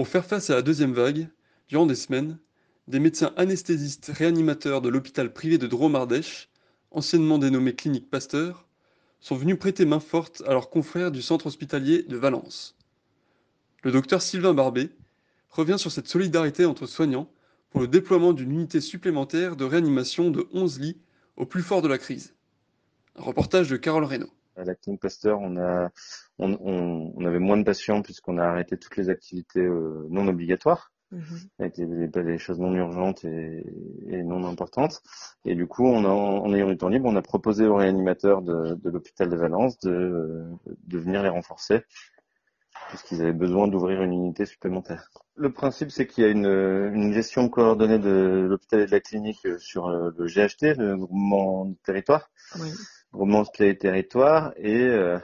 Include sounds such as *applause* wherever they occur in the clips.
Pour faire face à la deuxième vague, durant des semaines, des médecins anesthésistes réanimateurs de l'hôpital privé de Dromardèche, anciennement dénommé Clinique Pasteur, sont venus prêter main forte à leurs confrères du centre hospitalier de Valence. Le docteur Sylvain Barbet revient sur cette solidarité entre soignants pour le déploiement d'une unité supplémentaire de réanimation de 11 lits au plus fort de la crise. Un reportage de Carole Reynaud. À la clinique Pasteur, on, a, on, on, on avait moins de patients puisqu'on a arrêté toutes les activités euh, non obligatoires, avec les, les- les choses non urgentes et, et non importantes. Et du coup, on a, en ayant du temps libre, on a proposé aux réanimateurs de, de l'hôpital de Valence de, de venir les renforcer puisqu'ils avaient besoin d'ouvrir une unité supplémentaire. Le principe, c'est qu'il y a une, une gestion coordonnée de l'hôpital et de la clinique sur euh, le GHT, le groupement de territoire groupement hospitalier territoire et euh,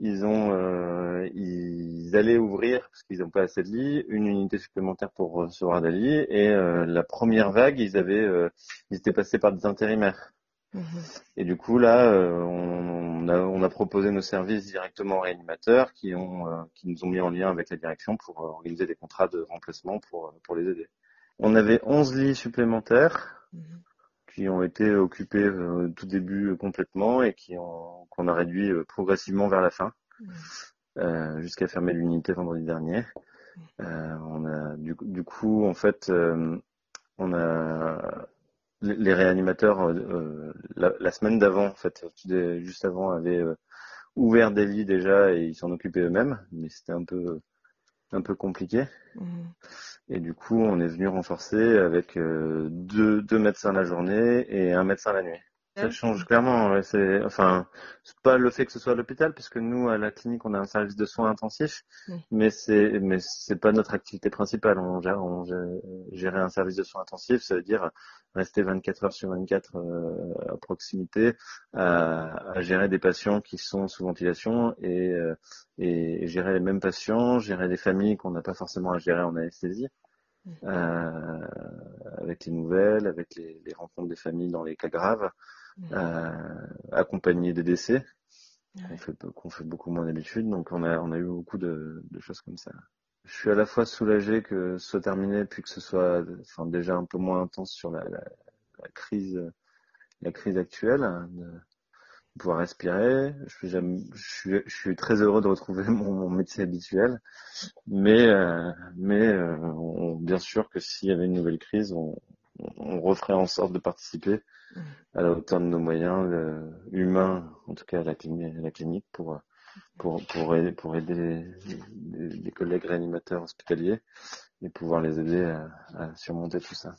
ils ont euh, ils allaient ouvrir parce qu'ils n'ont pas assez de lits une unité supplémentaire pour recevoir des lits et euh, la première vague ils avaient euh, ils étaient passés par des intérimaires. Et du coup là euh, on, a on a proposé nos services directement aux réanimateurs qui ont euh, qui nous ont mis en lien avec la direction pour organiser des contrats de remplacement pour pour les aider. On avait 11 lits supplémentaires qui ont été occupés euh, au tout début euh, complètement et qui ont qu'on a réduit euh, progressivement vers la fin euh, jusqu'à fermer l'unité vendredi dernier. Euh, on a du, du coup en fait euh, on a les, réanimateurs euh, la, la semaine d'avant en fait juste avant avaient euh, ouvert des lits déjà et ils s'en occupaient eux-mêmes mais c'était un peu un peu compliqué. Et du coup, on est venu renforcer avec euh, deux, deux médecins la journée et un médecin la nuit. Ça change clairement. ouais, c'est, enfin, c'est pas le fait que ce soit à l'hôpital, puisque nous, à la clinique, on a un service de soins intensifs, mais c'est, mais c'est pas notre activité principale. On gère, on gère, gérer un service de soins intensifs, ça veut dire rester 24 heures sur 24 euh, à proximité, à, à gérer des patients qui sont sous ventilation et, euh, et gérer les mêmes patients, gérer des familles qu'on n'a pas forcément à gérer en anesthésie, euh, avec les nouvelles, avec les, les rencontres des familles dans les cas graves, euh, accompagner des décès, qu'on fait, beaucoup moins d'habitude, donc on a, on a eu beaucoup de, de choses comme ça. Je suis à la fois soulagé que ce soit terminé, puis que ce soit enfin, déjà un peu moins intense sur la, la, la crise, la crise actuelle, hein, de pouvoir respirer. Je je suis, je suis très heureux de retrouver *laughs* mon, mon métier habituel, mais, euh, mais euh, on- bien sûr que s'il y avait une nouvelle crise, on, on referait en sorte de participer à la hauteur de nos moyens humains, en tout cas à la clinique, à la clinique pour, pour, pour aider, pour aider les, les- les collègues réanimateurs hospitaliers et pouvoir les aider à, à surmonter tout ça.